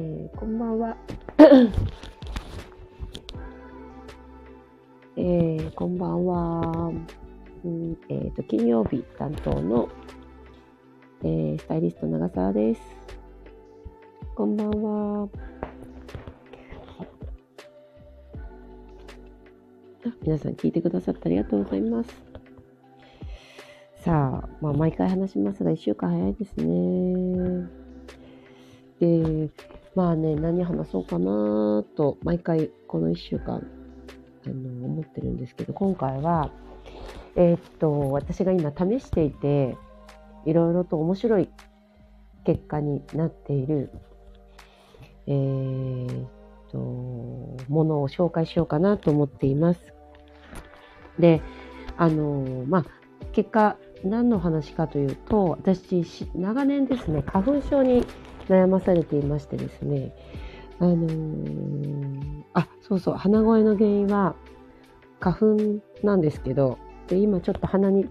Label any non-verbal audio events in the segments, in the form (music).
えー、こんばんは。(coughs) えー、こんばんは。うんえーと、金曜日担当の、えー、スタイリスト長澤です。こんばんは。あ皆さん聞いてくださってありがとうございます。さあ、まあ、毎回話しますが、1週間早いですね。で、まあね、何話そうかなと、毎回この1週間、あの、思ってるんですけど、今回は、えー、っと、私が今試していて、いろいろと面白い結果になっている、えー、っと、ものを紹介しようかなと思っています。で、あの、まあ、結果、何の話かというと、私、長年ですね、花粉症に悩まされていましてですね、あのー、あ、そうそう、鼻声の原因は花粉なんですけど、で今ちょっと鼻にテ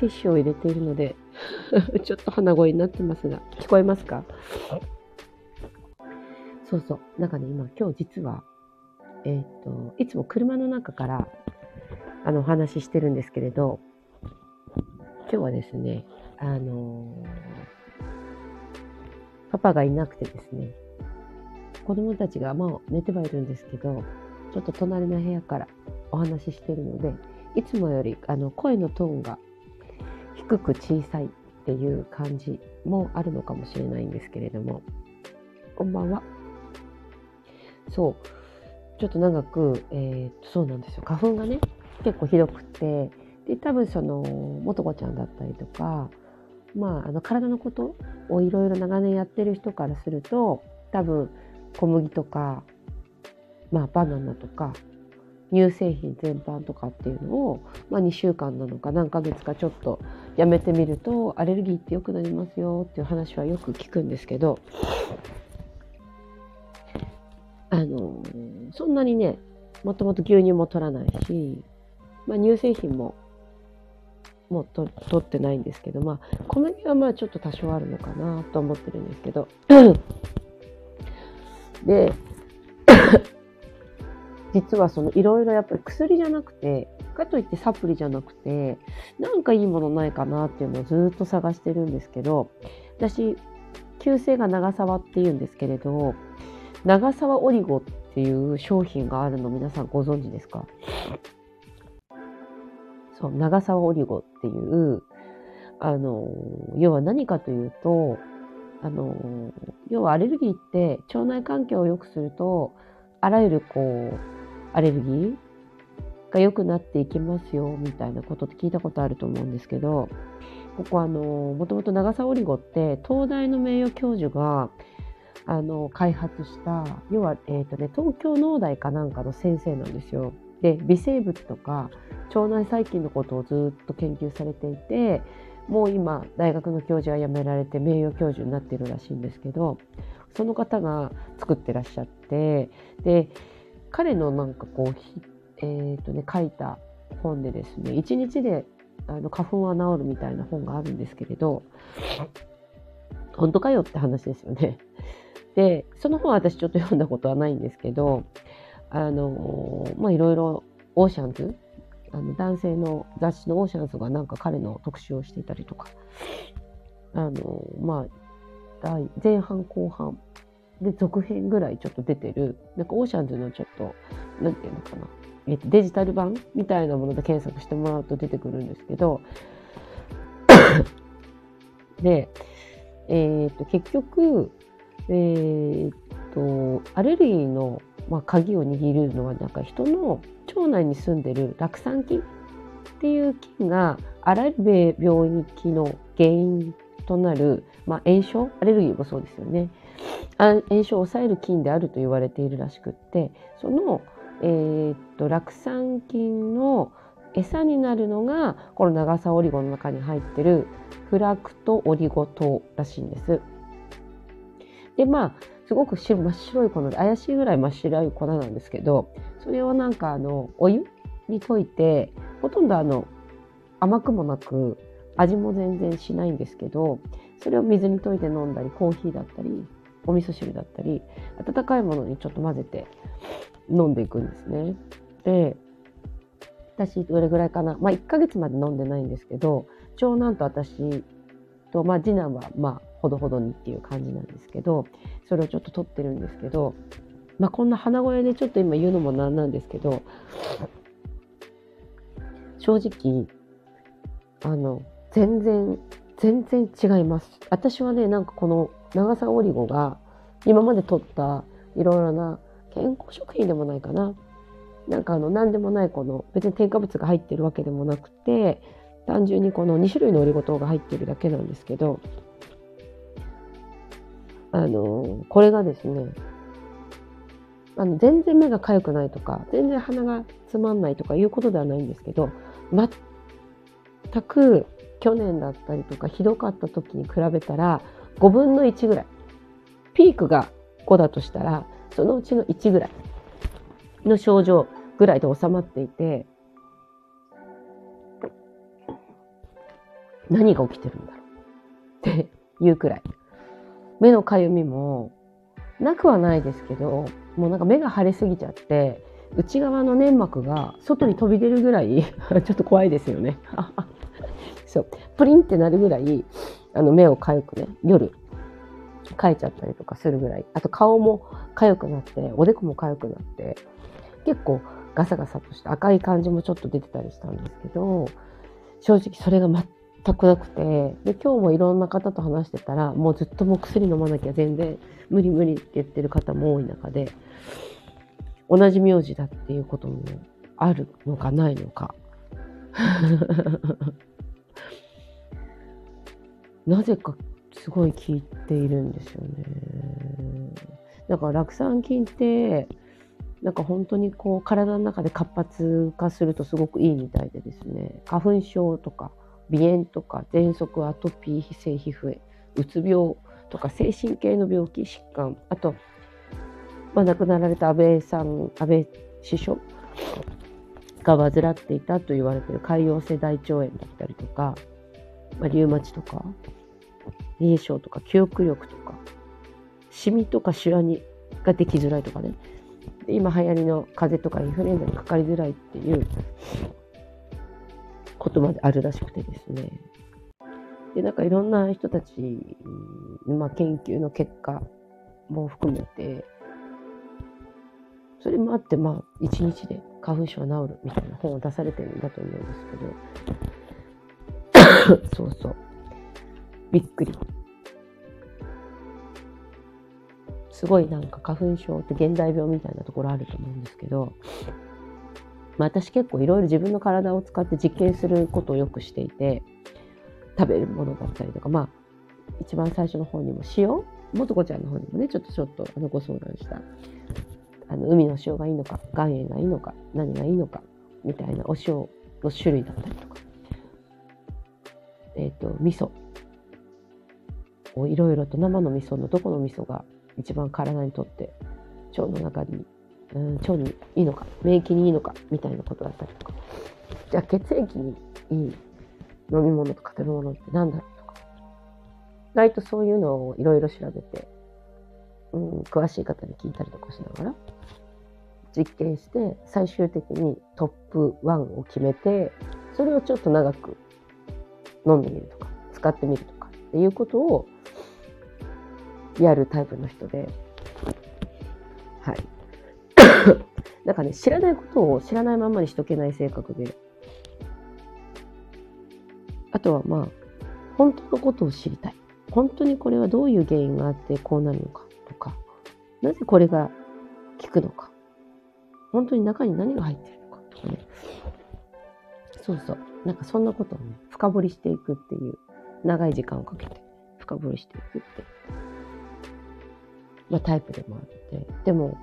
ィッシュを入れているので (laughs) ちょっと鼻声になってますが、聞こえますか？そうそう。なんかね、今、今日実は、えっ、ー、と、いつも車の中から、あの、お話ししてるんですけれど、今日はですね、あのーパパがいなくてですね、子供たちがまあ寝てはいるんですけど、ちょっと隣の部屋からお話ししてるので、いつもよりあの声のトーンが低く小さいっていう感じもあるのかもしれないんですけれども、こんばんは。そう、ちょっと長く、えー、そうなんですよ。花粉がね、結構ひどくて、で、多分その、もとこちゃんだったりとか、まあ、あの体のことをいろいろ長年やってる人からすると多分小麦とか、まあ、バナナとか乳製品全般とかっていうのを、まあ、2週間なのか何ヶ月かちょっとやめてみるとアレルギーって良くなりますよっていう話はよく聞くんですけどあのそんなにねもともと牛乳も取らないし、まあ、乳製品ももうと取ってないんですけど、まあ、小麦はまあちょっと多少あるのかなと思ってるんですけど、(clears throat) で、(clears throat) 実はそのいろいろやっぱり薬じゃなくて、かといってサプリじゃなくて、なんかいいものないかなっていうのをずっと探してるんですけど、私、旧姓が長沢っていうんですけれど、長沢オリゴっていう商品があるの皆さんご存知ですか？そう、長沢オリゴっていう、あの、要は何かというと、あの、要はアレルギーって腸内環境を良くすると、あらゆるこう、アレルギーが良くなっていきますよ、みたいなことって聞いたことあると思うんですけど、ここあの、もともと長沢オリゴって、東大の名誉教授が、あの、開発した、要は、えっ、ー、とね、東京農大かなんかの先生なんですよ。で微生物とか腸内細菌のことをずっと研究されていてもう今大学の教授は辞められて名誉教授になってるらしいんですけどその方が作ってらっしゃってで彼のなんかこう、えーとね、書いた本でですね1日であの花粉は治るみたいな本があるんですけれど本当かよって話ですよね。でその本は私ちょっと読んだことはないんですけどあのまあいろいろオーシャンズあの男性の雑誌のオーシャンズがなんか彼の特集をしていたりとかあのまあ前半後半で続編ぐらいちょっと出てるなんかオーシャンズのちょっとなんていうのかな、えっと、デジタル版みたいなもので検索してもらうと出てくるんですけど (coughs) でえー、っと結局えー、っとアレルギーのまあ、鍵を握るのはなんか人の腸内に住んでる酪酸菌っていう菌があらゆる病気の原因となる、まあ、炎症アレルギーもそうですよね炎症を抑える菌であると言われているらしくってその、えー、っと酪酸菌の餌になるのがこの長さオリゴの中に入ってるフラクトオリゴ糖らしいんです。でまあすごく真っ白い粉で怪しいぐらい真っ白い粉なんですけどそれをなんかあのお湯に溶いてほとんどあの甘くもなく味も全然しないんですけどそれを水に溶いて飲んだりコーヒーだったりお味噌汁だったり温かいものにちょっと混ぜて飲んでいくんですね。で私どれぐらいかなまあ1ヶ月まで飲んでないんですけど長男と私と、まあ、次男はまあほどほどにっていう感じなんですけどそれをちょっと取ってるんですけど、まあ、こんな鼻声でちょっと今言うのもなんなんですけど正直あの全然全然違います。私はねなんかこの長さオリゴが今まで取ったいろいろな健康食品でもないかななんかあの何でもないこの別に添加物が入ってるわけでもなくて単純にこの2種類のオリゴ糖が入ってるだけなんですけどあのこれがですねあの全然目が痒くないとか全然鼻がつまんないとかいうことではないんですけど全く去年だったりとかひどかった時に比べたら5分の1ぐらいピークが5だとしたらそのうちの1ぐらいの症状ぐらいで収まっていて何が起きてるんだろうっていうくらい。目のかゆみもなくはないですけどもうなんか目が腫れすぎちゃって内側の粘膜が外に飛び出るぐらい (laughs) ちょっと怖いですよね。(laughs) そう。プリンってなるぐらいあの目をかゆくね夜かいちゃったりとかするぐらい。あと顔もかゆくなっておでこもかゆくなって結構ガサガサとして赤い感じもちょっと出てたりしたんですけど正直それが全くなくて。で今日もいろんな方と話してたらもうずっともう薬飲まなきゃ全然無理無理って言ってる方も多い中で同じ名字だっていうこともあるのかないのか。(laughs) なぜかすごい効いているんですよね。だから酪酸菌ってなんか本当にこう体の中で活発化するとすごくいいみたいでですね。花粉症とか鼻炎とか喘息アトピー非性皮膚炎うつ病とか精神系の病気疾患あと、まあ、亡くなられた安倍さん安倍首相が患っていたと言われている潰瘍性大腸炎だったりとか、まあ、リウマチとか冷え症とか記憶力とかシミとかシワにができづらいとかね。今流行りの風邪とかインフルエンザにかかりづらいっていうことまであるらしくてですね。で、なんかいろんな人たち、まあ、研究の結果も含めて、それもあって、まあ、一日で花粉症治るみたいな本を出されてるんだと思うんですけど、(coughs) そうそう。びっくり。すごいなんか花粉症って現代病みたいなところあると思うんですけど、まあ、私結構いろいろ自分の体を使って実験することをよくしていて食べるものだったりとかまあ一番最初の方にも塩もとこちゃんの方にもねちょっとちょっとあのご相談した。あの海の塩がいいのか岩塩がいいのか何がいいのかみたいなお塩の種類だったりとか。えっ、ー、と味噌。をいろいろと生の味噌のどこの味噌が一番体にとって腸の中にうん、腸にいいのか免疫にいいのかみたいなことだったりとか。じゃあ血液にいい飲み物とか食べ物って何だろうとか。意外とそういうのをいろいろ調べて、うん、詳しい方に聞いたりとかしながら実験して最終的にトップ1を決めてそれをちょっと長く飲んでみるとか使ってみるとかっていうことをやるタイプの人で。はい。なんかね、知らないことを知らないままにしとけない性格で。あとはまあ、本当のことを知りたい。本当にこれはどういう原因があってこうなるのかとか、なぜこれが効くのか。本当に中に何が入ってるのかとかね。そうそう。なんかそんなことをね、深掘りしていくっていう、長い時間をかけて深掘りしていくって、まあタイプでもあって。でも、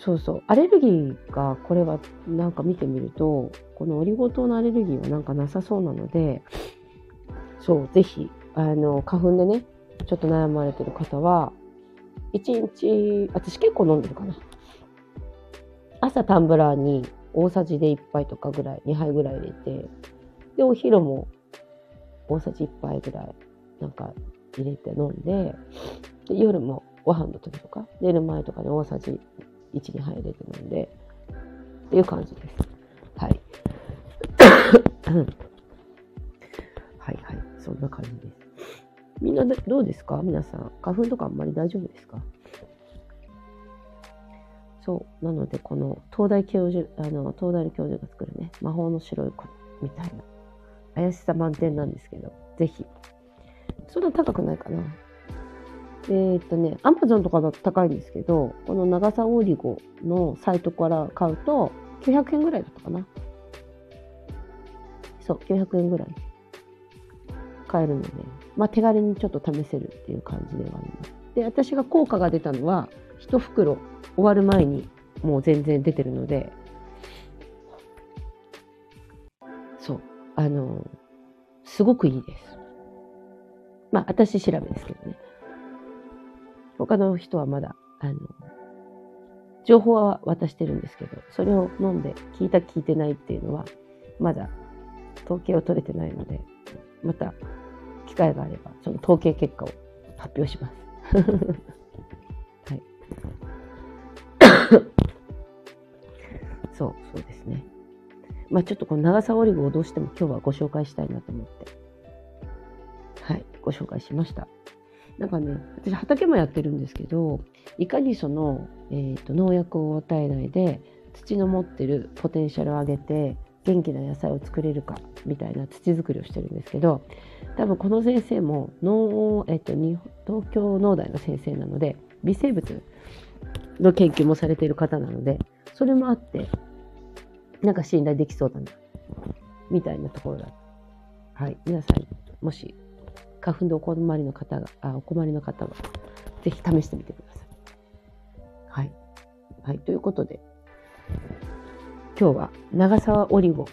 そうそう。アレルギーが、これはなんか見てみると、このオリゴ糖のアレルギーはなんかなさそうなので、そう、ぜひ、あの、花粉でね、ちょっと悩まれてる方は、1日、私結構飲んでるかな。朝タンブラーに大さじで1杯とかぐらい、2杯ぐらい入れて、で、お昼も大さじ1杯ぐらい、なんか入れて飲んで、で夜もご飯の時とか、寝る前とかに大さじ1、2杯入れて飲んで、っていう感じです。はい。(coughs) はいはい。そんな感じです。みんなどうですか？皆さん。花粉とかあんまり大丈夫ですか？そう。なので、この東大教授、あの、東大の教授が作るね、魔法の白い粉みたいな、怪しさ満点なんですけど、ぜひ。そんな高くないかな。えー、っとね、アマゾンとかだと高いんですけど、この長さオーリゴのサイトから買うと、900円ぐらいだったかな。そう、900円ぐらい買えるので、まあ手軽にちょっと試せるっていう感じではあります。で、私が効果が出たのは、1袋終わる前にもう全然出てるので、そう、あの、すごくいいです。まあ私調べですけどね。他の人はまだ、あの、情報は渡してるんですけど、それを飲んで聞いた聞いてないっていうのは、まだ統計を取れてないので、また機会があれば、その統計結果を発表します。(laughs) はい。(coughs) そう、そうですね。まあちょっとこの長さオリゴをどうしても今日はご紹介したいなと思って、はい、ご紹介しました。なんかね、私畑もやってるんですけど、いかにその、えーと、農薬を与えないで土の持ってるポテンシャルを上げて元気な野菜を作れるかみたいな土作りをしてるんですけど多分この先生も農、えー、と東京農大の先生なので微生物の研究もされている方なのでそれもあってなんか信頼できそうだなみたいなところだ。はい皆さんもし花粉でお困りの方が、あお困りの方は、ぜひ試してみてください。はい。はい。ということで、今日は長沢オリゴ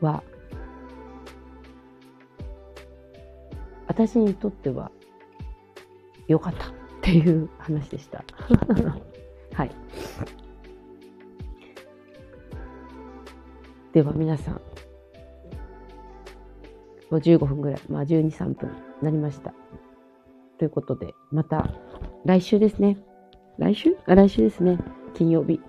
は、私にとっては良かったっていう話でした。(laughs) はい。では皆さん、もう15分ぐらい、まあ12、3分になりました。ということで、また来週ですね。来週？あ、来週ですね。金曜日。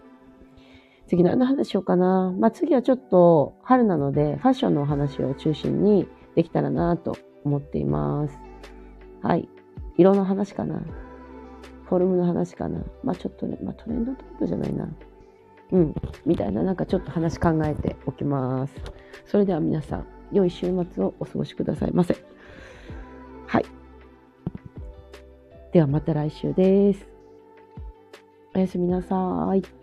次何の話しようかな。まあ次はちょっと春なのでファッションのお話を中心にできたらなと思っています。はい。色の話かな。フォルムの話かな。まあちょっとね、まあトレンドトップじゃないな。うん。みたいななんかちょっと話考えておきます。それでは皆さん、良い週末をお過ごしくださいませ。はい。ではまた来週です。おやすみなさい。